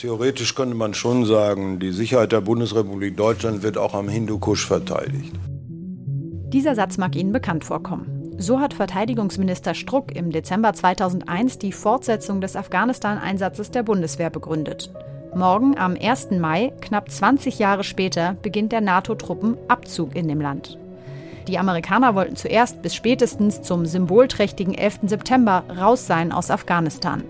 Theoretisch könnte man schon sagen, die Sicherheit der Bundesrepublik Deutschland wird auch am Hindukusch verteidigt. Dieser Satz mag Ihnen bekannt vorkommen. So hat Verteidigungsminister Struck im Dezember 2001 die Fortsetzung des Afghanistan-Einsatzes der Bundeswehr begründet. Morgen, am 1. Mai, knapp 20 Jahre später, beginnt der NATO-Truppen Abzug in dem Land. Die Amerikaner wollten zuerst bis spätestens zum symbolträchtigen 11. September raus sein aus Afghanistan.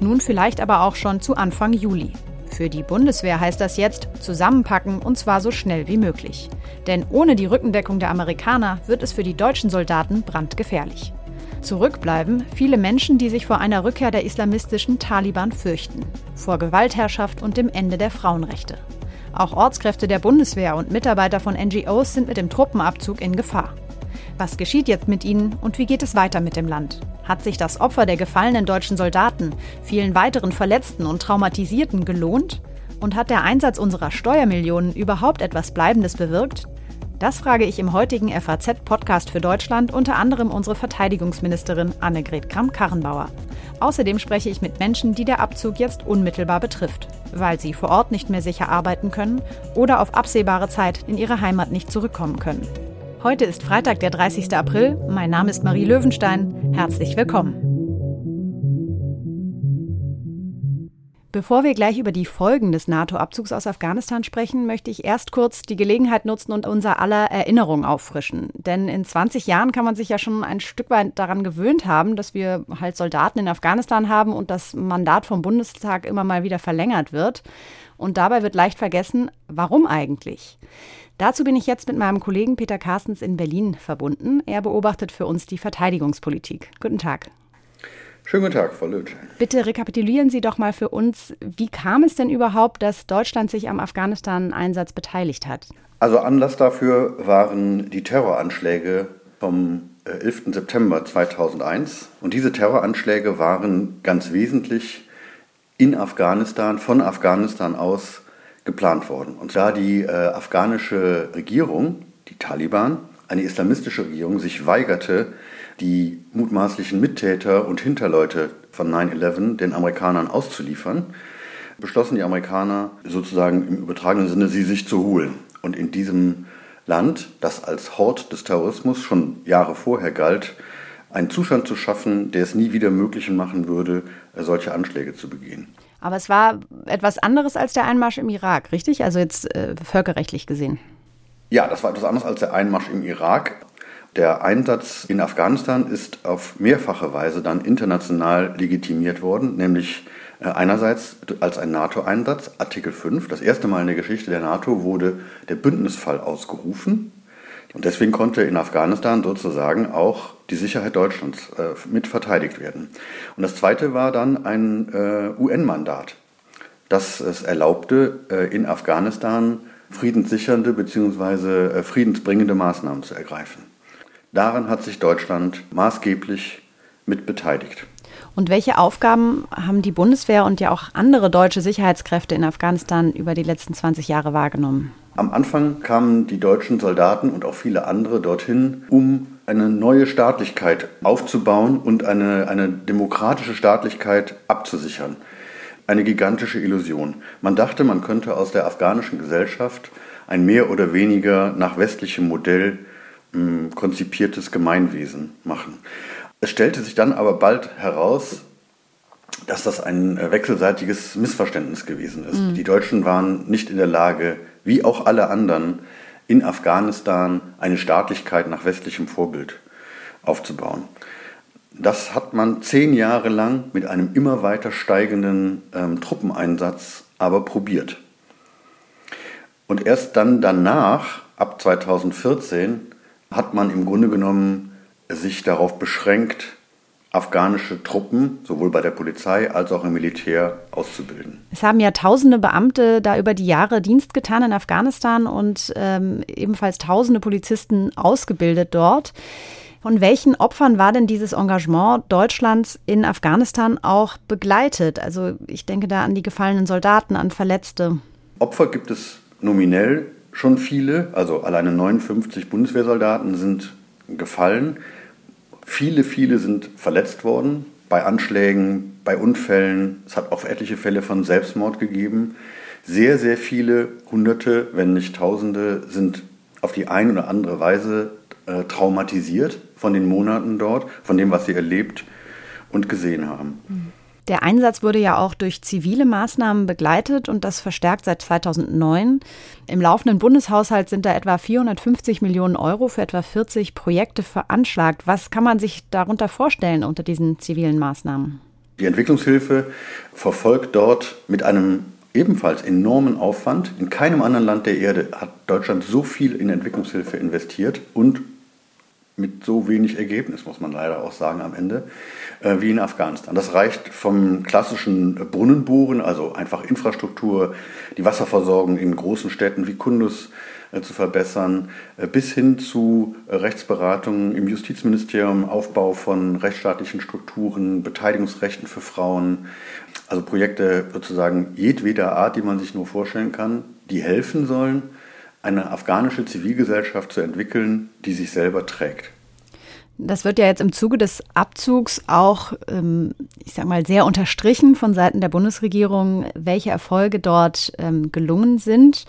Nun vielleicht aber auch schon zu Anfang Juli. Für die Bundeswehr heißt das jetzt zusammenpacken und zwar so schnell wie möglich. Denn ohne die Rückendeckung der Amerikaner wird es für die deutschen Soldaten brandgefährlich. Zurückbleiben viele Menschen, die sich vor einer Rückkehr der islamistischen Taliban fürchten, vor Gewaltherrschaft und dem Ende der Frauenrechte. Auch Ortskräfte der Bundeswehr und Mitarbeiter von NGOs sind mit dem Truppenabzug in Gefahr. Was geschieht jetzt mit ihnen und wie geht es weiter mit dem Land? Hat sich das Opfer der gefallenen deutschen Soldaten, vielen weiteren Verletzten und Traumatisierten gelohnt? Und hat der Einsatz unserer Steuermillionen überhaupt etwas Bleibendes bewirkt? Das frage ich im heutigen FAZ-Podcast für Deutschland unter anderem unsere Verteidigungsministerin Annegret Kramp-Karrenbauer. Außerdem spreche ich mit Menschen, die der Abzug jetzt unmittelbar betrifft, weil sie vor Ort nicht mehr sicher arbeiten können oder auf absehbare Zeit in ihre Heimat nicht zurückkommen können. Heute ist Freitag, der 30. April. Mein Name ist Marie Löwenstein. Herzlich willkommen. Bevor wir gleich über die Folgen des NATO-Abzugs aus Afghanistan sprechen, möchte ich erst kurz die Gelegenheit nutzen und unser aller Erinnerung auffrischen. Denn in 20 Jahren kann man sich ja schon ein Stück weit daran gewöhnt haben, dass wir halt Soldaten in Afghanistan haben und das Mandat vom Bundestag immer mal wieder verlängert wird. Und dabei wird leicht vergessen, warum eigentlich? Dazu bin ich jetzt mit meinem Kollegen Peter Carstens in Berlin verbunden. Er beobachtet für uns die Verteidigungspolitik. Guten Tag. Schönen guten Tag, Frau Lötsch. Bitte rekapitulieren Sie doch mal für uns, wie kam es denn überhaupt, dass Deutschland sich am Afghanistan-Einsatz beteiligt hat? Also Anlass dafür waren die Terroranschläge vom 11. Äh, September 2001. Und diese Terroranschläge waren ganz wesentlich in Afghanistan, von Afghanistan aus geplant worden. Und da die äh, afghanische Regierung, die Taliban, eine islamistische Regierung, sich weigerte, die mutmaßlichen Mittäter und Hinterleute von 9-11 den Amerikanern auszuliefern, beschlossen die Amerikaner sozusagen im übertragenen Sinne, sie sich zu holen. Und in diesem Land, das als Hort des Terrorismus schon Jahre vorher galt, einen Zustand zu schaffen, der es nie wieder möglich machen würde, solche Anschläge zu begehen. Aber es war etwas anderes als der Einmarsch im Irak, richtig? Also jetzt äh, völkerrechtlich gesehen. Ja, das war etwas anderes als der Einmarsch im Irak. Der Einsatz in Afghanistan ist auf mehrfache Weise dann international legitimiert worden, nämlich äh, einerseits als ein NATO-Einsatz, Artikel 5. Das erste Mal in der Geschichte der NATO wurde der Bündnisfall ausgerufen. Und deswegen konnte in Afghanistan sozusagen auch die Sicherheit Deutschlands äh, mit verteidigt werden. Und das zweite war dann ein äh, UN-Mandat, das es erlaubte, äh, in Afghanistan friedenssichernde bzw. Äh, friedensbringende Maßnahmen zu ergreifen. Daran hat sich Deutschland maßgeblich mit beteiligt. Und welche Aufgaben haben die Bundeswehr und ja auch andere deutsche Sicherheitskräfte in Afghanistan über die letzten 20 Jahre wahrgenommen? Am Anfang kamen die deutschen Soldaten und auch viele andere dorthin, um eine neue Staatlichkeit aufzubauen und eine, eine demokratische Staatlichkeit abzusichern. Eine gigantische Illusion. Man dachte, man könnte aus der afghanischen Gesellschaft ein mehr oder weniger nach westlichem Modell konzipiertes Gemeinwesen machen. Es stellte sich dann aber bald heraus, dass das ein wechselseitiges Missverständnis gewesen ist. Mhm. Die Deutschen waren nicht in der Lage, wie auch alle anderen, in Afghanistan eine Staatlichkeit nach westlichem Vorbild aufzubauen. Das hat man zehn Jahre lang mit einem immer weiter steigenden ähm, Truppeneinsatz aber probiert. Und erst dann danach, ab 2014, hat man im Grunde genommen sich darauf beschränkt, afghanische Truppen sowohl bei der Polizei als auch im Militär auszubilden. Es haben ja tausende Beamte da über die Jahre Dienst getan in Afghanistan und ähm, ebenfalls tausende Polizisten ausgebildet dort. Von welchen Opfern war denn dieses Engagement Deutschlands in Afghanistan auch begleitet? Also ich denke da an die gefallenen Soldaten, an Verletzte. Opfer gibt es nominell schon viele, also alleine 59 Bundeswehrsoldaten sind gefallen. Viele, viele sind verletzt worden. bei Anschlägen, bei Unfällen. Es hat auch etliche Fälle von Selbstmord gegeben. Sehr, sehr viele Hunderte, wenn nicht Tausende, sind auf die eine oder andere Weise äh, traumatisiert von den Monaten dort, von dem, was sie erlebt und gesehen haben. Der Einsatz wurde ja auch durch zivile Maßnahmen begleitet und das verstärkt seit 2009. Im laufenden Bundeshaushalt sind da etwa 450 Millionen Euro für etwa 40 Projekte veranschlagt. Was kann man sich darunter vorstellen unter diesen zivilen Maßnahmen? Die Entwicklungshilfe verfolgt dort mit einem ebenfalls enormen Aufwand. In keinem anderen Land der Erde hat Deutschland so viel in Entwicklungshilfe investiert und mit so wenig Ergebnis, muss man leider auch sagen am Ende, äh, wie in Afghanistan. Das reicht vom klassischen Brunnenbohren, also einfach Infrastruktur, die Wasserversorgung in großen Städten wie Kundus äh, zu verbessern, äh, bis hin zu Rechtsberatungen im Justizministerium, Aufbau von rechtsstaatlichen Strukturen, Beteiligungsrechten für Frauen, also Projekte sozusagen jedweder Art, die man sich nur vorstellen kann, die helfen sollen, eine afghanische Zivilgesellschaft zu entwickeln, die sich selber trägt. Das wird ja jetzt im Zuge des Abzugs auch, ähm, ich sag mal, sehr unterstrichen von Seiten der Bundesregierung, welche Erfolge dort ähm, gelungen sind.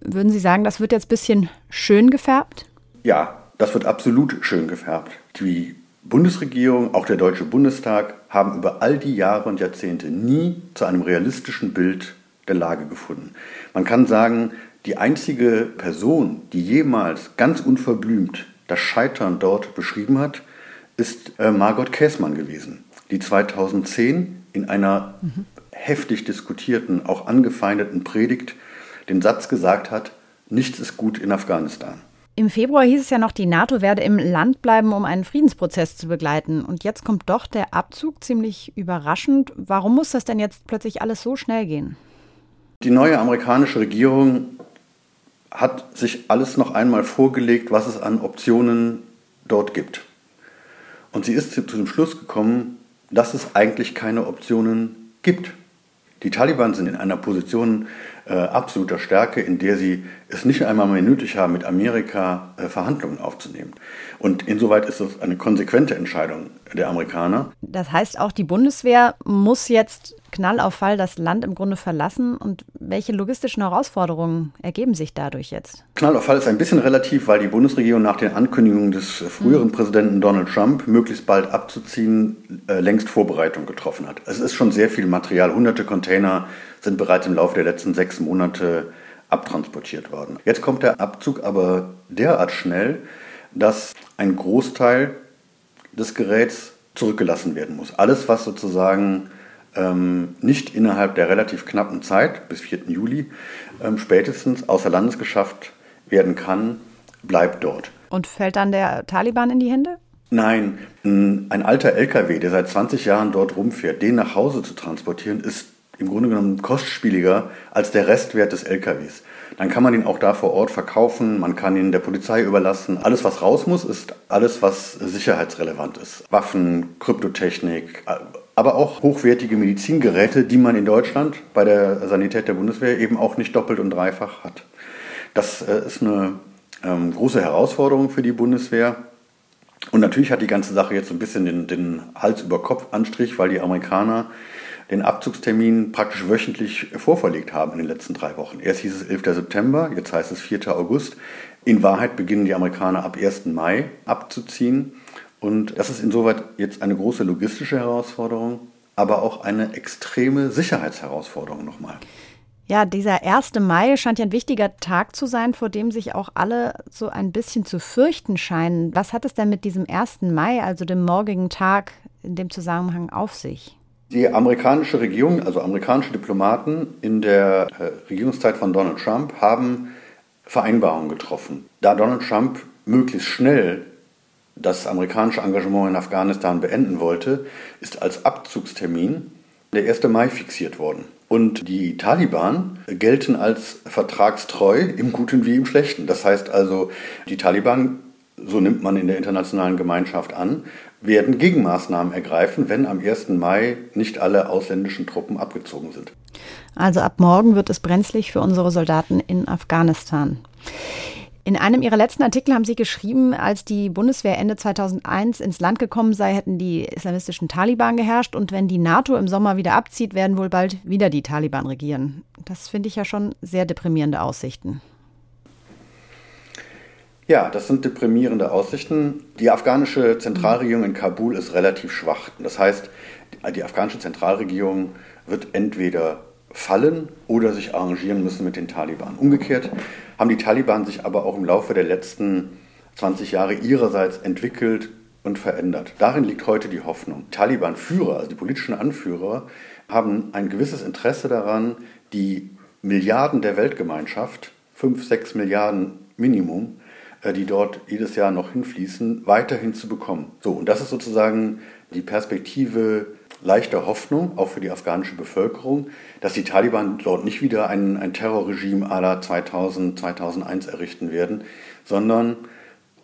Würden Sie sagen, das wird jetzt ein bisschen schön gefärbt? Ja, das wird absolut schön gefärbt. Die Bundesregierung, auch der Deutsche Bundestag, haben über all die Jahre und Jahrzehnte nie zu einem realistischen Bild der Lage gefunden. Man kann sagen, die einzige Person, die jemals ganz unverblümt das Scheitern dort beschrieben hat, ist äh, Margot Käßmann gewesen, die 2010 in einer mhm. heftig diskutierten, auch angefeindeten Predigt den Satz gesagt hat, nichts ist gut in Afghanistan. Im Februar hieß es ja noch, die NATO werde im Land bleiben, um einen Friedensprozess zu begleiten. Und jetzt kommt doch der Abzug ziemlich überraschend. Warum muss das denn jetzt plötzlich alles so schnell gehen? Die neue amerikanische Regierung hat sich alles noch einmal vorgelegt, was es an Optionen dort gibt. Und sie ist zu dem Schluss gekommen, dass es eigentlich keine Optionen gibt. Die Taliban sind in einer Position äh, absoluter Stärke, in der sie es nicht einmal mehr nötig haben, mit Amerika äh, Verhandlungen aufzunehmen. Und insoweit ist es eine konsequente Entscheidung der Amerikaner. Das heißt, auch die Bundeswehr muss jetzt Knall auf Fall das Land im Grunde verlassen. Und welche logistischen Herausforderungen ergeben sich dadurch jetzt? Knall auf Fall ist ein bisschen relativ, weil die Bundesregierung nach den Ankündigungen des früheren mhm. Präsidenten Donald Trump, möglichst bald abzuziehen, äh, längst Vorbereitungen getroffen hat. Es ist schon sehr viel Material. Hunderte Container sind bereits im Laufe der letzten sechs Monate abtransportiert worden. Jetzt kommt der Abzug aber derart schnell, dass ein Großteil des Geräts zurückgelassen werden muss. Alles, was sozusagen ähm, nicht innerhalb der relativ knappen Zeit bis 4. Juli ähm, spätestens außer Landes geschafft werden kann, bleibt dort. Und fällt dann der Taliban in die Hände? Nein, ein alter LKW, der seit 20 Jahren dort rumfährt, den nach Hause zu transportieren, ist im Grunde genommen kostspieliger als der Restwert des LKWs. Dann kann man ihn auch da vor Ort verkaufen, man kann ihn der Polizei überlassen. Alles, was raus muss, ist alles, was sicherheitsrelevant ist. Waffen, Kryptotechnik, aber auch hochwertige Medizingeräte, die man in Deutschland bei der Sanität der Bundeswehr eben auch nicht doppelt und dreifach hat. Das äh, ist eine ähm, große Herausforderung für die Bundeswehr. Und natürlich hat die ganze Sache jetzt ein bisschen den, den Hals über Kopf Anstrich, weil die Amerikaner den Abzugstermin praktisch wöchentlich vorverlegt haben in den letzten drei Wochen. Erst hieß es 11. September, jetzt heißt es 4. August. In Wahrheit beginnen die Amerikaner ab 1. Mai abzuziehen. Und das ist insoweit jetzt eine große logistische Herausforderung, aber auch eine extreme Sicherheitsherausforderung nochmal. Ja, dieser 1. Mai scheint ja ein wichtiger Tag zu sein, vor dem sich auch alle so ein bisschen zu fürchten scheinen. Was hat es denn mit diesem 1. Mai, also dem morgigen Tag, in dem Zusammenhang auf sich? Die amerikanische Regierung, also amerikanische Diplomaten in der äh, Regierungszeit von Donald Trump haben Vereinbarungen getroffen. Da Donald Trump möglichst schnell das amerikanische Engagement in Afghanistan beenden wollte, ist als Abzugstermin der 1. Mai fixiert worden. Und die Taliban gelten als vertragstreu im Guten wie im Schlechten. Das heißt also, die Taliban, so nimmt man in der internationalen Gemeinschaft an, werden Gegenmaßnahmen ergreifen, wenn am 1. Mai nicht alle ausländischen Truppen abgezogen sind. Also ab morgen wird es brenzlig für unsere Soldaten in Afghanistan. In einem Ihrer letzten Artikel haben Sie geschrieben, als die Bundeswehr Ende 2001 ins Land gekommen sei, hätten die islamistischen Taliban geherrscht und wenn die NATO im Sommer wieder abzieht, werden wohl bald wieder die Taliban regieren. Das finde ich ja schon sehr deprimierende Aussichten. Ja, das sind deprimierende Aussichten. Die afghanische Zentralregierung in Kabul ist relativ schwach. Das heißt, die afghanische Zentralregierung wird entweder fallen oder sich arrangieren müssen mit den Taliban. Umgekehrt haben die Taliban sich aber auch im Laufe der letzten 20 Jahre ihrerseits entwickelt und verändert. Darin liegt heute die Hoffnung. Taliban-Führer, also die politischen Anführer, haben ein gewisses Interesse daran, die Milliarden der Weltgemeinschaft, 5, 6 Milliarden Minimum, die dort jedes Jahr noch hinfließen, weiterhin zu bekommen. So, und das ist sozusagen die Perspektive leichter Hoffnung, auch für die afghanische Bevölkerung, dass die Taliban dort nicht wieder ein, ein Terrorregime à la 2000, 2001 errichten werden, sondern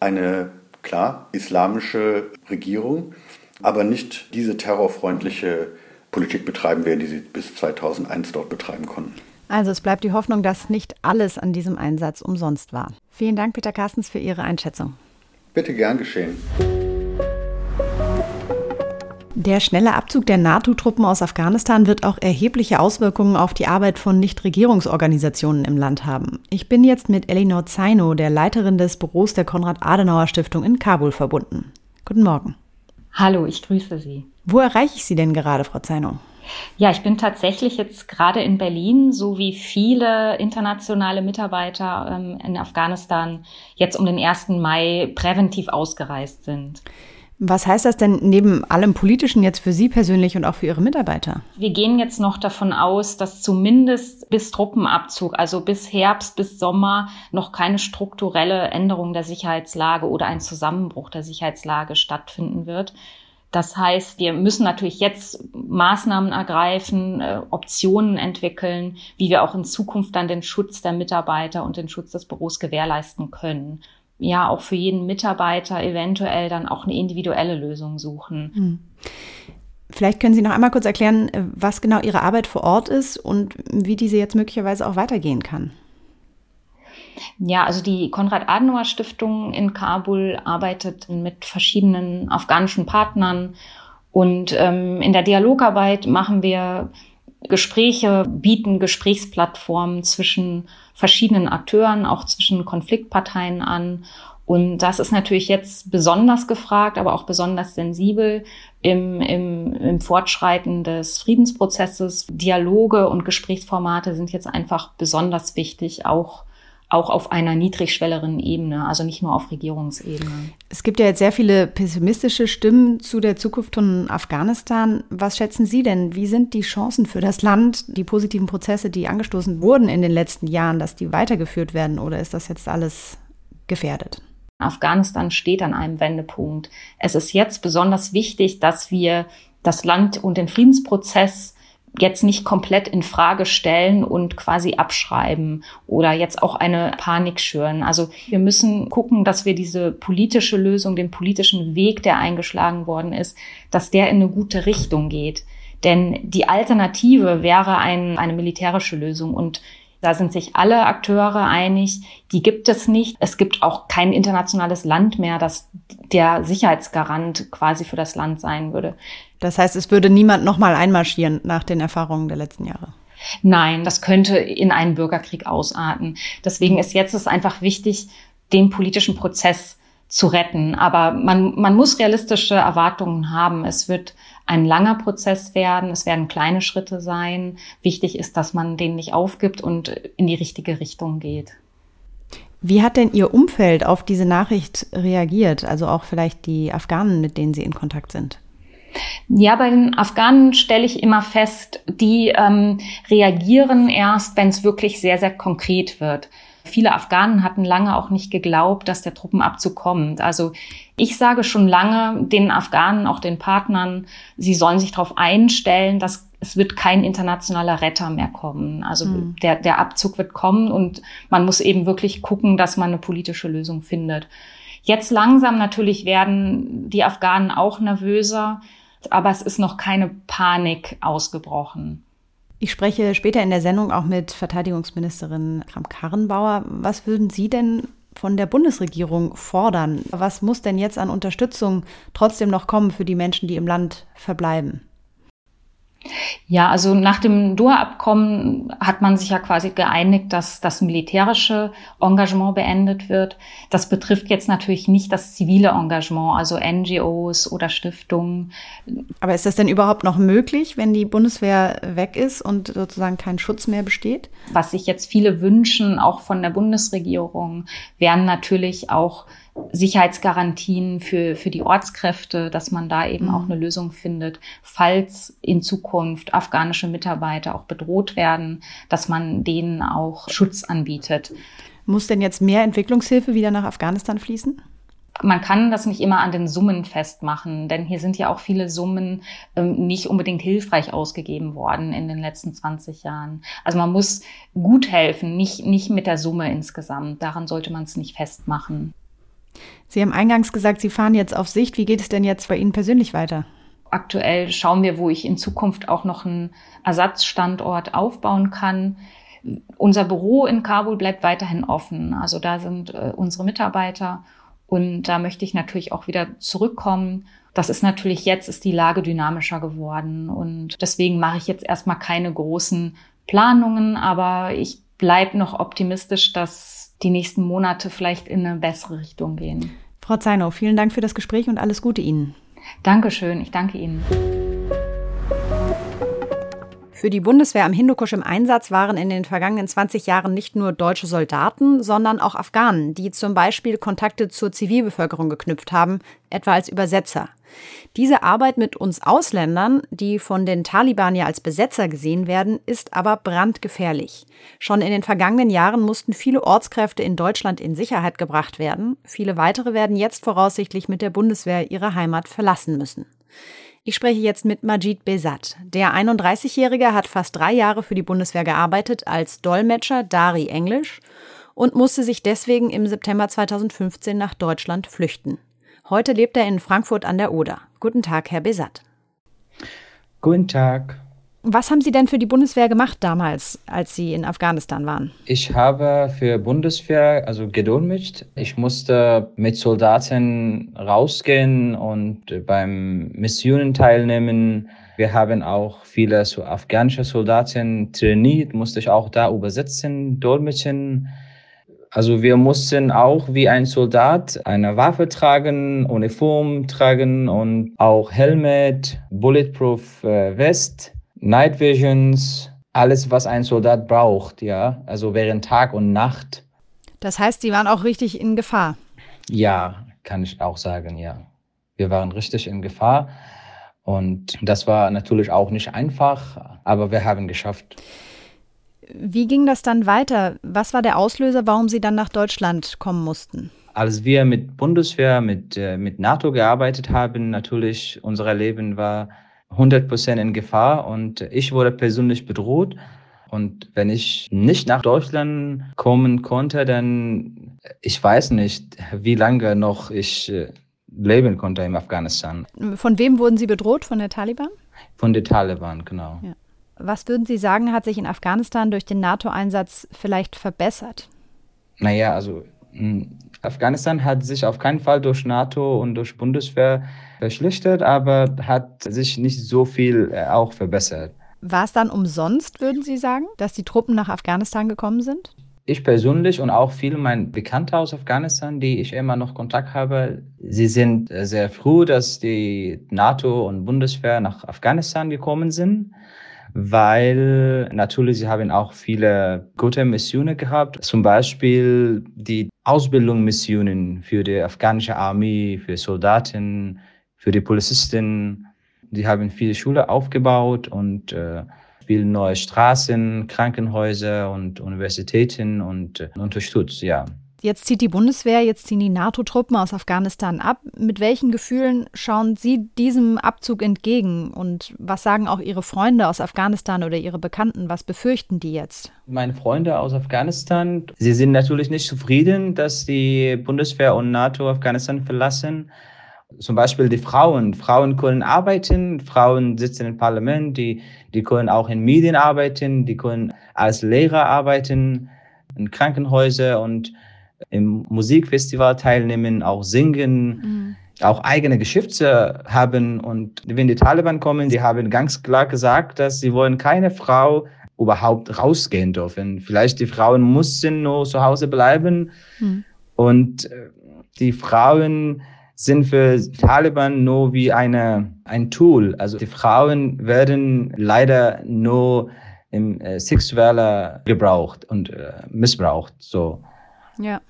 eine, klar, islamische Regierung, aber nicht diese terrorfreundliche Politik betreiben werden, die sie bis 2001 dort betreiben konnten. Also es bleibt die Hoffnung, dass nicht alles an diesem Einsatz umsonst war. Vielen Dank, Peter Carstens, für Ihre Einschätzung. Bitte gern geschehen. Der schnelle Abzug der NATO-Truppen aus Afghanistan wird auch erhebliche Auswirkungen auf die Arbeit von Nichtregierungsorganisationen im Land haben. Ich bin jetzt mit Elinor Zaino, der Leiterin des Büros der Konrad-Adenauer-Stiftung in Kabul, verbunden. Guten Morgen. Hallo, ich grüße Sie. Wo erreiche ich Sie denn gerade, Frau Zaino? Ja, ich bin tatsächlich jetzt gerade in Berlin, so wie viele internationale Mitarbeiter ähm, in Afghanistan jetzt um den 1. Mai präventiv ausgereist sind. Was heißt das denn neben allem Politischen jetzt für Sie persönlich und auch für Ihre Mitarbeiter? Wir gehen jetzt noch davon aus, dass zumindest bis Truppenabzug, also bis Herbst, bis Sommer, noch keine strukturelle Änderung der Sicherheitslage oder ein Zusammenbruch der Sicherheitslage stattfinden wird. Das heißt, wir müssen natürlich jetzt Maßnahmen ergreifen, äh, Optionen entwickeln, wie wir auch in Zukunft dann den Schutz der Mitarbeiter und den Schutz des Büros gewährleisten können. Ja, auch für jeden Mitarbeiter eventuell dann auch eine individuelle Lösung suchen. Hm. Vielleicht können Sie noch einmal kurz erklären, äh, was genau Ihre Arbeit vor Ort ist und wie diese jetzt möglicherweise auch weitergehen kann. Ja, also die Konrad-Adenauer-Stiftung in Kabul arbeitet mit verschiedenen afghanischen Partnern und ähm, in der Dialogarbeit machen wir Gespräche, bieten Gesprächsplattformen zwischen verschiedenen Akteuren, auch zwischen Konfliktparteien an. Und das ist natürlich jetzt besonders gefragt, aber auch besonders sensibel im, im, im Fortschreiten des Friedensprozesses. Dialoge und Gesprächsformate sind jetzt einfach besonders wichtig, auch auch auf einer niedrigschwelleren Ebene, also nicht nur auf Regierungsebene. Es gibt ja jetzt sehr viele pessimistische Stimmen zu der Zukunft von Afghanistan. Was schätzen Sie denn? Wie sind die Chancen für das Land, die positiven Prozesse, die angestoßen wurden in den letzten Jahren, dass die weitergeführt werden oder ist das jetzt alles gefährdet? Afghanistan steht an einem Wendepunkt. Es ist jetzt besonders wichtig, dass wir das Land und den Friedensprozess jetzt nicht komplett in Frage stellen und quasi abschreiben oder jetzt auch eine Panik schüren. Also wir müssen gucken, dass wir diese politische Lösung, den politischen Weg, der eingeschlagen worden ist, dass der in eine gute Richtung geht. Denn die Alternative wäre ein, eine militärische Lösung und da sind sich alle Akteure einig, die gibt es nicht. Es gibt auch kein internationales Land mehr, das der Sicherheitsgarant quasi für das Land sein würde. Das heißt, es würde niemand nochmal einmarschieren nach den Erfahrungen der letzten Jahre. Nein, das könnte in einen Bürgerkrieg ausarten. Deswegen ist jetzt es einfach wichtig, den politischen Prozess zu retten. Aber man, man muss realistische Erwartungen haben. Es wird ein langer Prozess werden. Es werden kleine Schritte sein. Wichtig ist, dass man den nicht aufgibt und in die richtige Richtung geht. Wie hat denn Ihr Umfeld auf diese Nachricht reagiert? Also auch vielleicht die Afghanen, mit denen Sie in Kontakt sind? Ja, bei den Afghanen stelle ich immer fest, die ähm, reagieren erst, wenn es wirklich sehr, sehr konkret wird. Viele Afghanen hatten lange auch nicht geglaubt, dass der Truppenabzug kommt. Also ich sage schon lange den Afghanen, auch den Partnern, sie sollen sich darauf einstellen, dass es wird kein internationaler Retter mehr kommen. Also mhm. der, der Abzug wird kommen und man muss eben wirklich gucken, dass man eine politische Lösung findet. Jetzt langsam natürlich werden die Afghanen auch nervöser, aber es ist noch keine Panik ausgebrochen. Ich spreche später in der Sendung auch mit Verteidigungsministerin Kram-Karrenbauer. Was würden Sie denn von der Bundesregierung fordern? Was muss denn jetzt an Unterstützung trotzdem noch kommen für die Menschen, die im Land verbleiben? Ja, also nach dem Doha-Abkommen hat man sich ja quasi geeinigt, dass das militärische Engagement beendet wird. Das betrifft jetzt natürlich nicht das zivile Engagement, also NGOs oder Stiftungen. Aber ist das denn überhaupt noch möglich, wenn die Bundeswehr weg ist und sozusagen kein Schutz mehr besteht? Was sich jetzt viele wünschen, auch von der Bundesregierung, wären natürlich auch Sicherheitsgarantien für, für die Ortskräfte, dass man da eben auch mhm. eine Lösung findet, falls in Zukunft afghanische Mitarbeiter auch bedroht werden, dass man denen auch Schutz anbietet. Muss denn jetzt mehr Entwicklungshilfe wieder nach Afghanistan fließen? man kann das nicht immer an den Summen festmachen, denn hier sind ja auch viele Summen ähm, nicht unbedingt hilfreich ausgegeben worden in den letzten 20 Jahren. Also man muss gut helfen, nicht, nicht mit der Summe insgesamt. Daran sollte man es nicht festmachen. Sie haben eingangs gesagt, Sie fahren jetzt auf Sicht. Wie geht es denn jetzt bei Ihnen persönlich weiter? Aktuell schauen wir, wo ich in Zukunft auch noch einen Ersatzstandort aufbauen kann. Unser Büro in Kabul bleibt weiterhin offen. Also da sind äh, unsere Mitarbeiter und da möchte ich natürlich auch wieder zurückkommen. Das ist natürlich jetzt ist die Lage dynamischer geworden und deswegen mache ich jetzt erstmal keine großen Planungen, aber ich bleibe noch optimistisch, dass die nächsten Monate vielleicht in eine bessere Richtung gehen. Frau Zeinow, vielen Dank für das Gespräch und alles Gute Ihnen. Dankeschön, ich danke Ihnen. Für die Bundeswehr am Hindukusch im Einsatz waren in den vergangenen 20 Jahren nicht nur deutsche Soldaten, sondern auch Afghanen, die zum Beispiel Kontakte zur Zivilbevölkerung geknüpft haben, etwa als Übersetzer. Diese Arbeit mit uns Ausländern, die von den Taliban ja als Besetzer gesehen werden, ist aber brandgefährlich. Schon in den vergangenen Jahren mussten viele Ortskräfte in Deutschland in Sicherheit gebracht werden. Viele weitere werden jetzt voraussichtlich mit der Bundeswehr ihre Heimat verlassen müssen. Ich spreche jetzt mit Majid Besat. Der 31-Jährige hat fast drei Jahre für die Bundeswehr gearbeitet als Dolmetscher Dari Englisch und musste sich deswegen im September 2015 nach Deutschland flüchten. Heute lebt er in Frankfurt an der Oder. Guten Tag, Herr Besat. Guten Tag. Was haben Sie denn für die Bundeswehr gemacht damals, als Sie in Afghanistan waren? Ich habe für Bundeswehr also gedolmetscht. Ich musste mit Soldaten rausgehen und beim Missionen teilnehmen. Wir haben auch viele so afghanische Soldaten trainiert, musste ich auch da übersetzen, dolmetschen. Also wir mussten auch wie ein Soldat eine Waffe tragen, Uniform tragen und auch Helmet, Bulletproof äh, West Night Visions, alles, was ein Soldat braucht, ja, also während Tag und Nacht. Das heißt, Sie waren auch richtig in Gefahr? Ja, kann ich auch sagen, ja. Wir waren richtig in Gefahr und das war natürlich auch nicht einfach, aber wir haben geschafft. Wie ging das dann weiter? Was war der Auslöser, warum Sie dann nach Deutschland kommen mussten? Als wir mit Bundeswehr, mit, äh, mit NATO gearbeitet haben, natürlich unser Leben war 100 Prozent in Gefahr und ich wurde persönlich bedroht. Und wenn ich nicht nach Deutschland kommen konnte, dann ich weiß nicht, wie lange noch ich äh, leben konnte in Afghanistan. Von wem wurden Sie bedroht? Von der Taliban? Von der Taliban, genau. Ja. Was würden Sie sagen, hat sich in Afghanistan durch den NATO-Einsatz vielleicht verbessert? Naja, also Afghanistan hat sich auf keinen Fall durch NATO und durch Bundeswehr verschlechtert, aber hat sich nicht so viel äh, auch verbessert. War es dann umsonst, würden Sie sagen, dass die Truppen nach Afghanistan gekommen sind? Ich persönlich und auch viele meiner Bekannte aus Afghanistan, die ich immer noch Kontakt habe, sie sind sehr froh, dass die NATO und Bundeswehr nach Afghanistan gekommen sind weil natürlich sie haben auch viele gute Missionen gehabt, zum Beispiel die Ausbildungsmissionen für die afghanische Armee, für Soldaten, für die Polizisten. Die haben viele Schulen aufgebaut und äh, viele neue Straßen, Krankenhäuser und Universitäten und äh, unterstützt, ja. Jetzt zieht die Bundeswehr, jetzt ziehen die NATO-Truppen aus Afghanistan ab. Mit welchen Gefühlen schauen Sie diesem Abzug entgegen? Und was sagen auch Ihre Freunde aus Afghanistan oder Ihre Bekannten? Was befürchten die jetzt? Meine Freunde aus Afghanistan, sie sind natürlich nicht zufrieden, dass die Bundeswehr und NATO Afghanistan verlassen. Zum Beispiel die Frauen. Frauen können arbeiten, Frauen sitzen im Parlament, die, die können auch in Medien arbeiten, die können als Lehrer arbeiten, in Krankenhäusern und im Musikfestival teilnehmen, auch singen, mhm. auch eigene Geschäfte haben. Und wenn die Taliban kommen, die haben ganz klar gesagt, dass sie wollen keine Frau überhaupt rausgehen dürfen. Vielleicht die Frauen mussten nur zu Hause bleiben. Mhm. Und äh, die Frauen sind für Taliban nur wie eine, ein Tool. Also die Frauen werden leider nur im äh, sexueller gebraucht und äh, missbraucht. So. Ja.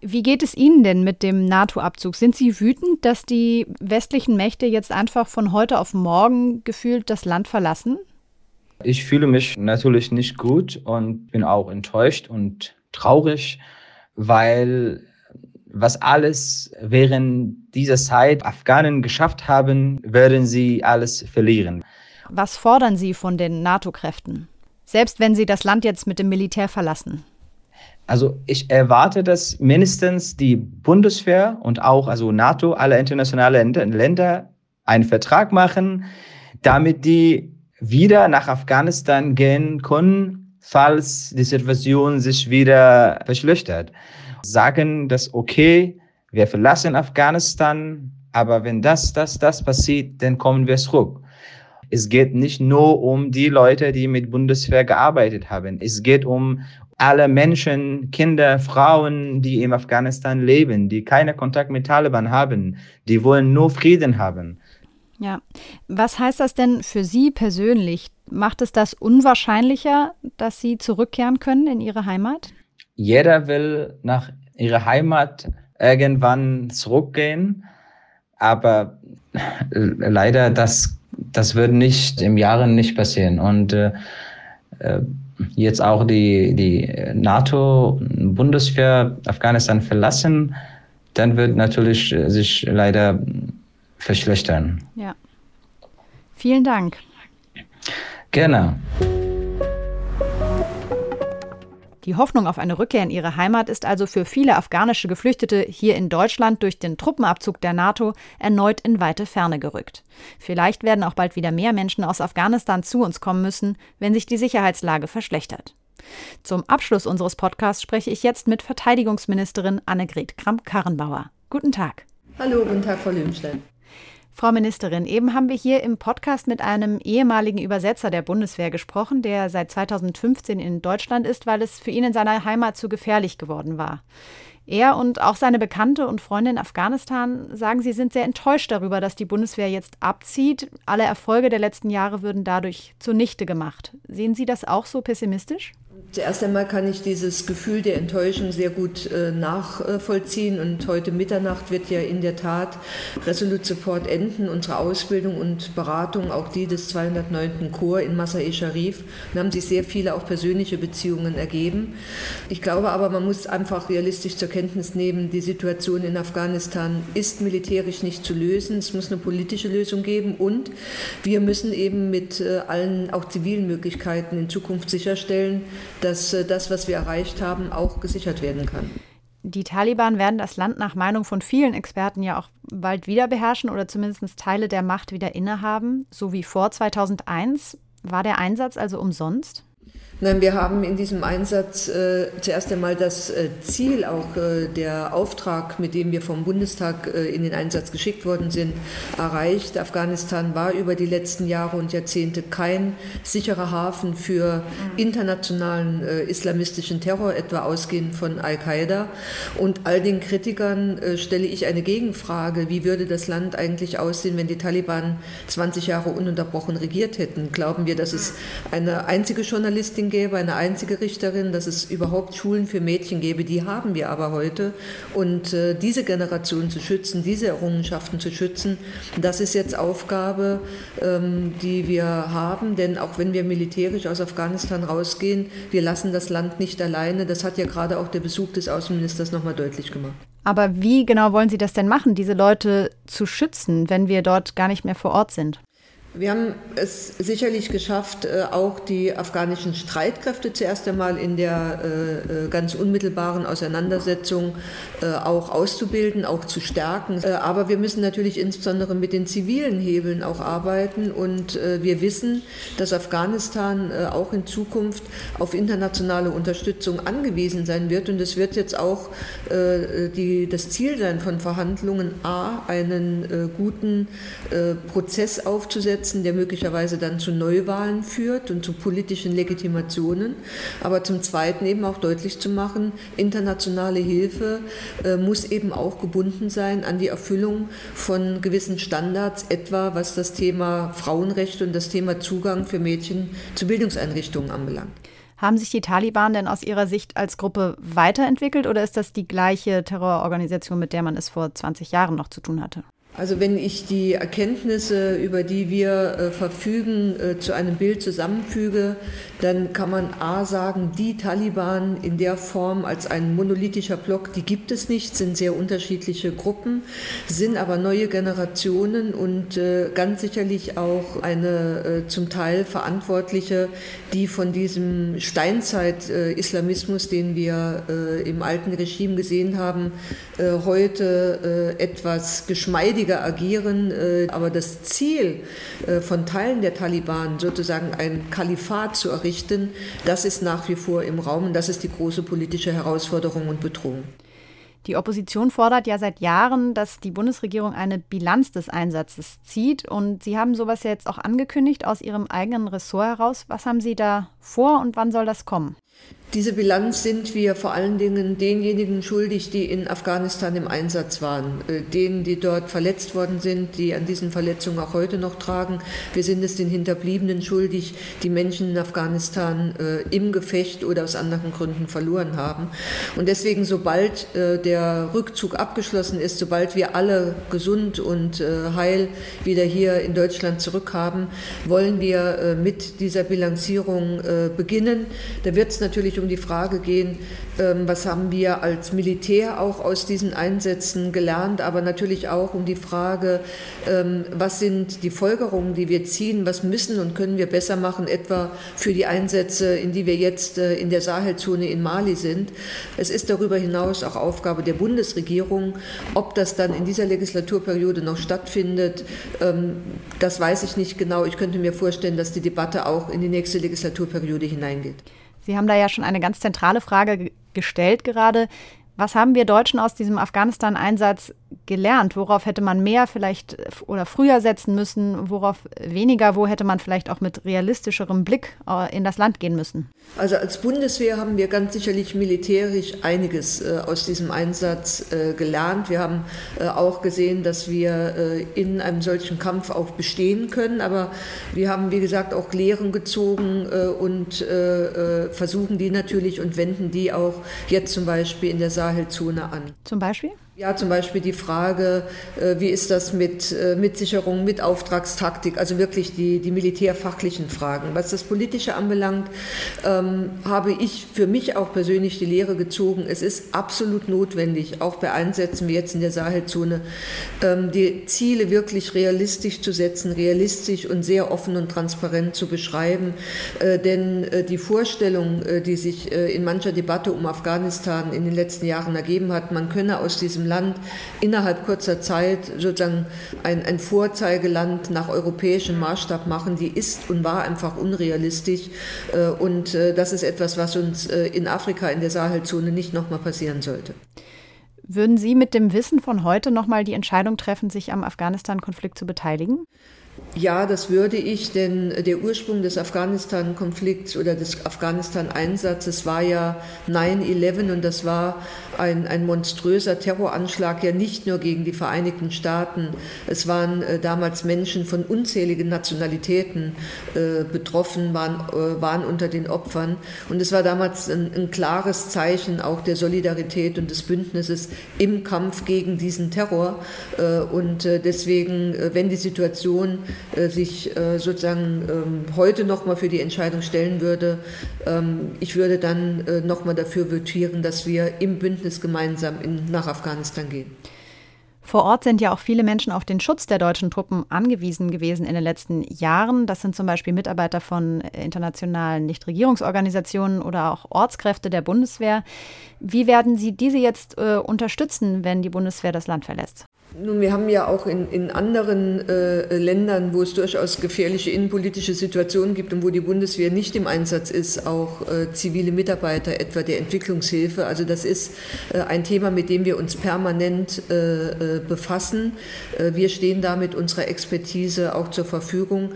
Wie geht es Ihnen denn mit dem NATO-Abzug? Sind Sie wütend, dass die westlichen Mächte jetzt einfach von heute auf morgen gefühlt das Land verlassen? Ich fühle mich natürlich nicht gut und bin auch enttäuscht und traurig, weil was alles während dieser Zeit Afghanen geschafft haben, werden sie alles verlieren. Was fordern Sie von den NATO-Kräften? Selbst wenn sie das Land jetzt mit dem Militär verlassen? Also ich erwarte, dass mindestens die Bundeswehr und auch also NATO, alle internationalen Länder einen Vertrag machen, damit die wieder nach Afghanistan gehen können, falls die Situation sich wieder verschlechtert. Sagen, dass okay, wir verlassen Afghanistan, aber wenn das, das, das passiert, dann kommen wir zurück. Es geht nicht nur um die Leute, die mit Bundeswehr gearbeitet haben. Es geht um alle Menschen, Kinder, Frauen, die in Afghanistan leben, die keinen Kontakt mit Taliban haben. Die wollen nur Frieden haben. Ja. Was heißt das denn für Sie persönlich? Macht es das unwahrscheinlicher, dass Sie zurückkehren können in Ihre Heimat? Jeder will nach ihrer Heimat irgendwann zurückgehen, aber leider das das wird nicht im Jahren nicht passieren. Und äh, äh, jetzt auch die, die NATO-Bundeswehr Afghanistan verlassen, dann wird natürlich äh, sich leider verschlechtern. Ja. Vielen Dank. Gerne. Die Hoffnung auf eine Rückkehr in ihre Heimat ist also für viele afghanische Geflüchtete hier in Deutschland durch den Truppenabzug der NATO erneut in weite Ferne gerückt. Vielleicht werden auch bald wieder mehr Menschen aus Afghanistan zu uns kommen müssen, wenn sich die Sicherheitslage verschlechtert. Zum Abschluss unseres Podcasts spreche ich jetzt mit Verteidigungsministerin Annegret Kramp-Karrenbauer. Guten Tag. Hallo, guten Tag, Frau Löwenstein. Frau Ministerin, eben haben wir hier im Podcast mit einem ehemaligen Übersetzer der Bundeswehr gesprochen, der seit 2015 in Deutschland ist, weil es für ihn in seiner Heimat zu gefährlich geworden war. Er und auch seine Bekannte und Freundin in Afghanistan sagen, sie sind sehr enttäuscht darüber, dass die Bundeswehr jetzt abzieht. Alle Erfolge der letzten Jahre würden dadurch zunichte gemacht. Sehen Sie das auch so pessimistisch? Zuerst einmal kann ich dieses Gefühl der Enttäuschung sehr gut äh, nachvollziehen und heute Mitternacht wird ja in der Tat Resolute Support enden, unsere Ausbildung und Beratung, auch die des 209. Korps in Masai Sharif. Da haben sich sehr viele auch persönliche Beziehungen ergeben. Ich glaube aber, man muss einfach realistisch zur Kenntnis nehmen, die Situation in Afghanistan ist militärisch nicht zu lösen. Es muss eine politische Lösung geben und wir müssen eben mit äh, allen auch zivilen Möglichkeiten in Zukunft sicherstellen, dass äh, das, was wir erreicht haben, auch gesichert werden kann. Die Taliban werden das Land nach Meinung von vielen Experten ja auch bald wieder beherrschen oder zumindest Teile der Macht wieder innehaben, so wie vor 2001. War der Einsatz also umsonst? Nein, wir haben in diesem Einsatz äh, zuerst einmal das äh, Ziel, auch äh, der Auftrag, mit dem wir vom Bundestag äh, in den Einsatz geschickt worden sind, erreicht. Afghanistan war über die letzten Jahre und Jahrzehnte kein sicherer Hafen für internationalen äh, islamistischen Terror, etwa ausgehend von Al-Qaida. Und all den Kritikern äh, stelle ich eine Gegenfrage. Wie würde das Land eigentlich aussehen, wenn die Taliban 20 Jahre ununterbrochen regiert hätten? Glauben wir, dass es eine einzige Journalistin gäbe, eine einzige Richterin, dass es überhaupt Schulen für Mädchen gäbe. Die haben wir aber heute. Und äh, diese Generation zu schützen, diese Errungenschaften zu schützen, das ist jetzt Aufgabe, ähm, die wir haben. Denn auch wenn wir militärisch aus Afghanistan rausgehen, wir lassen das Land nicht alleine. Das hat ja gerade auch der Besuch des Außenministers nochmal deutlich gemacht. Aber wie genau wollen Sie das denn machen, diese Leute zu schützen, wenn wir dort gar nicht mehr vor Ort sind? Wir haben es sicherlich geschafft, äh, auch die afghanischen Streitkräfte zuerst einmal in der äh, äh, ganz unmittelbaren Auseinandersetzung auch auszubilden, auch zu stärken. Aber wir müssen natürlich insbesondere mit den zivilen Hebeln auch arbeiten. Und wir wissen, dass Afghanistan auch in Zukunft auf internationale Unterstützung angewiesen sein wird. Und es wird jetzt auch die, das Ziel sein von Verhandlungen, a, einen guten Prozess aufzusetzen, setzen, der möglicherweise dann zu Neuwahlen führt und zu politischen Legitimationen, aber zum Zweiten eben auch deutlich zu machen, internationale Hilfe äh, muss eben auch gebunden sein an die Erfüllung von gewissen Standards, etwa was das Thema Frauenrechte und das Thema Zugang für Mädchen zu Bildungseinrichtungen anbelangt. Haben sich die Taliban denn aus Ihrer Sicht als Gruppe weiterentwickelt oder ist das die gleiche Terrororganisation, mit der man es vor 20 Jahren noch zu tun hatte? Also wenn ich die Erkenntnisse, über die wir äh, verfügen, äh, zu einem Bild zusammenfüge, dann kann man A sagen, die Taliban in der Form als ein monolithischer Block, die gibt es nicht, sind sehr unterschiedliche Gruppen, sind aber neue Generationen und äh, ganz sicherlich auch eine äh, zum Teil Verantwortliche, die von diesem Steinzeit-Islamismus, den wir äh, im alten Regime gesehen haben, äh, heute etwas geschmeidig mutiger agieren. Äh, aber das Ziel äh, von Teilen der Taliban, sozusagen ein Kalifat zu errichten, das ist nach wie vor im Raum und das ist die große politische Herausforderung und Bedrohung. Die Opposition fordert ja seit Jahren, dass die Bundesregierung eine Bilanz des Einsatzes zieht. Und Sie haben sowas ja jetzt auch angekündigt aus Ihrem eigenen Ressort heraus. Was haben Sie da vor und wann soll das kommen? Diese Bilanz sind wir vor allen Dingen denjenigen schuldig, die in Afghanistan im Einsatz waren, äh, denen, die dort verletzt worden sind, die an diesen Verletzungen auch heute noch tragen. Wir sind es den Hinterbliebenen schuldig, die Menschen in Afghanistan äh, im Gefecht oder aus anderen Gründen verloren haben. Und deswegen, sobald äh, der Rückzug abgeschlossen ist, sobald wir alle gesund und heil wieder hier in Deutschland zurückhaben, wollen wir mit dieser Bilanzierung beginnen. Da wird es natürlich um die Frage gehen, ähm, was haben wir als Militär auch aus diesen Einsätzen gelernt, aber natürlich auch um die Frage, ähm, was sind die Folgerungen, die wir ziehen, was müssen und können wir besser machen, etwa für die Einsätze, in die wir jetzt äh, in der Sahelzone in Mali sind. Es ist darüber hinaus auch Aufgabe der Bundesregierung, ob das dann in dieser Legislaturperiode noch stattfindet, ähm, das weiß ich nicht genau. Ich könnte mir vorstellen, dass die Debatte auch in die nächste Legislaturperiode hineingeht. Sie haben da ja schon eine ganz zentrale Frage gestellt gerade. Was haben wir Deutschen aus diesem Afghanistan-Einsatz gelernt? Worauf hätte man mehr vielleicht oder früher setzen müssen? Worauf weniger? Wo hätte man vielleicht auch mit realistischerem Blick äh, in das Land gehen müssen? Also als Bundeswehr haben wir ganz sicherlich militärisch einiges äh, aus diesem Einsatz äh, gelernt. Wir haben auch gesehen, dass wir in einem solchen Kampf auch bestehen können. Aber wir haben, wie gesagt, auch Lehren gezogen und versuchen die natürlich und wenden die auch jetzt zum Beispiel in der Sahelzone an. Zum Beispiel? Ja, zum Beispiel die Frage, äh, wie ist das mit, äh, mit Sicherung, mit Auftragstaktik, also wirklich die, die militärfachlichen Fragen. Was das Politische anbelangt, ähm, habe ich für mich auch persönlich die Lehre gezogen. Es ist absolut notwendig, auch bei Einsätzen wie jetzt in der Sahelzone, ähm, die Ziele wirklich realistisch zu setzen, realistisch und sehr offen und transparent zu beschreiben. Äh, denn äh, die Vorstellung, äh, die sich äh, in mancher Debatte um Afghanistan in den letzten Jahren ergeben hat, man könne aus diesem diesem Land innerhalb kurzer Zeit sozusagen ein, ein Vorzeigeland nach europäischem Maßstab machen, die ist und war einfach unrealistisch. Äh, und äh, das ist etwas, was uns äh, in Afrika, in der Sahelzone nicht nochmal passieren sollte. Würden Sie mit dem Wissen von heute nochmal die Entscheidung treffen, sich am Afghanistan-Konflikt zu beteiligen? Ja, das würde ich, denn der Ursprung des Afghanistan-Konflikts oder des Afghanistan-Einsatzes war ja 9-11 und das war ein, ein monströser Terroranschlag, ja nicht nur gegen die Vereinigten Staaten. Es waren äh, damals Menschen von unzähligen Nationalitäten äh, betroffen, waren, äh, waren unter den Opfern. Und es war damals ein, ein klares Zeichen auch der Solidarität und des Bündnisses im Kampf gegen diesen Terror. Äh, und äh, deswegen, äh, wenn die Situation sich sozusagen ähm, heute nochmal für die Entscheidung stellen würde, ich würde dann äh, nochmal dafür votieren, dass wir im Bündnis gemeinsam in, nach Afghanistan gehen. Vor Ort sind ja auch viele Menschen auf den Schutz der deutschen Truppen angewiesen gewesen in den letzten Jahren. Das sind zum Beispiel Mitarbeiter von internationalen Nichtregierungsorganisationen oder auch Ortskräfte der Bundeswehr. Wie werden Sie diese jetzt äh, unterstützen, wenn die Bundeswehr das Land verlässt? Nun, wir haben ja auch in, in anderen äh, Ländern, wo es durchaus gefährliche innenpolitische Situationen gibt und wo die Bundeswehr nicht im Einsatz ist, auch äh, zivile Mitarbeiter, etwa der Entwicklungshilfe. Also das ist äh, ein Thema, mit dem wir uns permanent äh, äh, befassen. Äh, wir stehen da mit unserer Expertise auch zur Verfügung.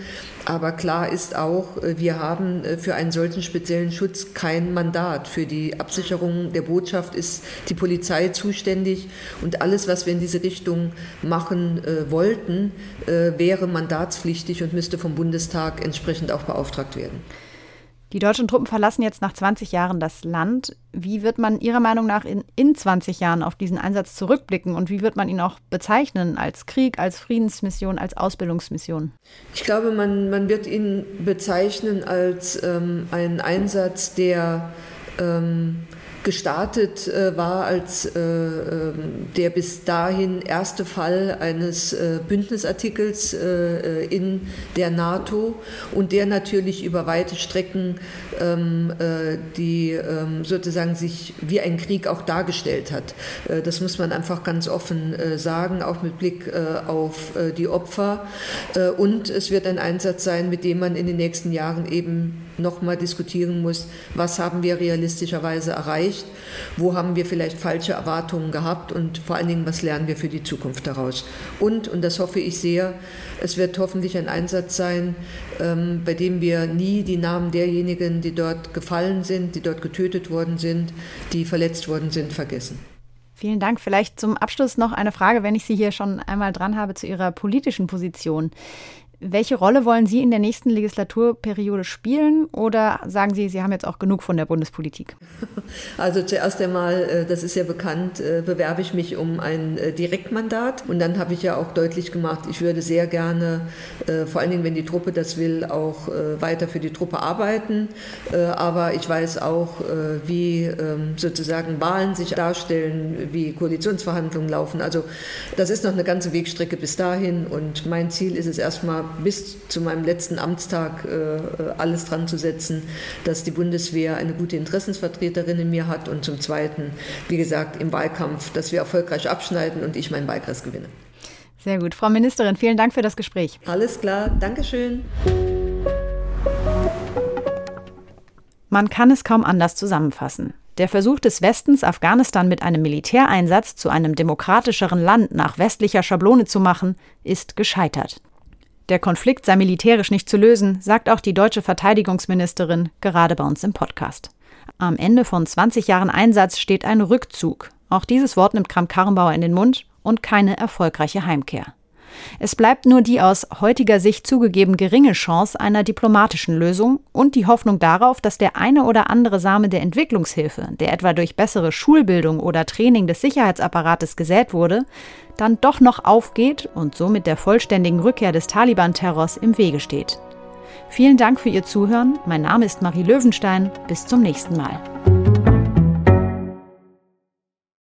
Aber klar ist auch, wir haben für einen solchen speziellen Schutz kein Mandat. Für die Absicherung der Botschaft ist die Polizei zuständig und alles, was wir in diese Richtung machen äh, wollten, wäre mandatspflichtig und müsste vom Bundestag entsprechend auch beauftragt werden. Die deutschen Truppen verlassen jetzt nach 20 Jahren das Land. Wie wird man Ihrer Meinung nach in, in 20 Jahren auf diesen Einsatz zurückblicken und wie wird man ihn auch bezeichnen? Als Krieg, als Friedensmission, als Ausbildungsmission? Ich glaube, man, man wird ihn bezeichnen als ähm, einen Einsatz, der ähm, gestartet äh, war als äh, ähm, der bis dahin erste Fall eines äh, Bündnisartikels in der NATO und der natürlich über weite Strecken ähm, äh, die ähm, sozusagen sich wie ein Krieg auch dargestellt hat. das muss man einfach ganz offen sagen, auch mit Blick auf die Opfer. und es wird ein Einsatz sein, mit dem man in den nächsten Jahren eben nochmal diskutieren muss, was haben wir realistischerweise erreicht, wo haben wir vielleicht falsche Erwartungen gehabt und vor allen Dingen, was lernen wir für die Zukunft daraus. Und, und das hoffe ich sehr, es wird hoffentlich ein Einsatz sein, ähm, bei dem wir nie die Namen derjenigen, die dort gefallen sind, die dort getötet worden sind, die verletzt worden sind, vergessen. Vielen Dank. Vielleicht zum Abschluss noch eine Frage, wenn ich Sie hier schon einmal dran habe, zu Ihrer politischen Position. Welche Rolle wollen Sie in der nächsten Legislaturperiode spielen oder sagen Sie, Sie haben jetzt auch genug von der Bundespolitik? Also zuerst einmal, äh, das ist ja bekannt, äh, bewerbe ich mich um ein äh, Direktmandat und dann habe ich ja auch deutlich gemacht, ich würde sehr gerne, vor allen Dingen, wenn die Truppe das will, auch weiter für die Truppe arbeiten. Aber ich weiß auch, wie ähm, sozusagen Wahlen sich darstellen, wie Koalitionsverhandlungen laufen. Also das ist noch eine ganze Wegstrecke bis dahin und mein Ziel ist es erstmal bis zu meinem letzten Amtstag äh, alles dran zu setzen, dass die Bundeswehr eine gute Interessensvertreterin in mir hat und zum Zweiten, wie gesagt, im Wahlkampf, dass wir erfolgreich abschneiden und ich meinen Wahlkreis gewinne. Sehr gut. Frau Ministerin, vielen Dank für das Gespräch. Alles klar, Dankeschön. Man kann es kaum anders zusammenfassen. Der Versuch des Westens, Afghanistan mit einem Militäreinsatz zu einem demokratischeren Land nach westlicher Schablone zu machen, ist gescheitert. Der Konflikt sei militärisch nicht zu lösen, sagt auch die deutsche Verteidigungsministerin gerade bei uns im Podcast. Am Ende von 20 Jahren Einsatz steht ein Rückzug. Auch dieses Wort nimmt Kramp-Karrenbauer in den Mund und keine erfolgreiche Heimkehr. Es bleibt nur die aus heutiger Sicht zugegeben geringe Chance einer diplomatischen Lösung und die Hoffnung darauf, dass der eine oder andere Same der Entwicklungshilfe, der etwa durch bessere Schulbildung oder Training des Sicherheitsapparates gesät wurde, dann doch noch aufgeht und somit der vollständigen Rückkehr des Taliban-Terrors im Wege steht. Vielen Dank für Ihr Zuhören. Mein Name ist Marie Löwenstein. Bis zum nächsten Mal.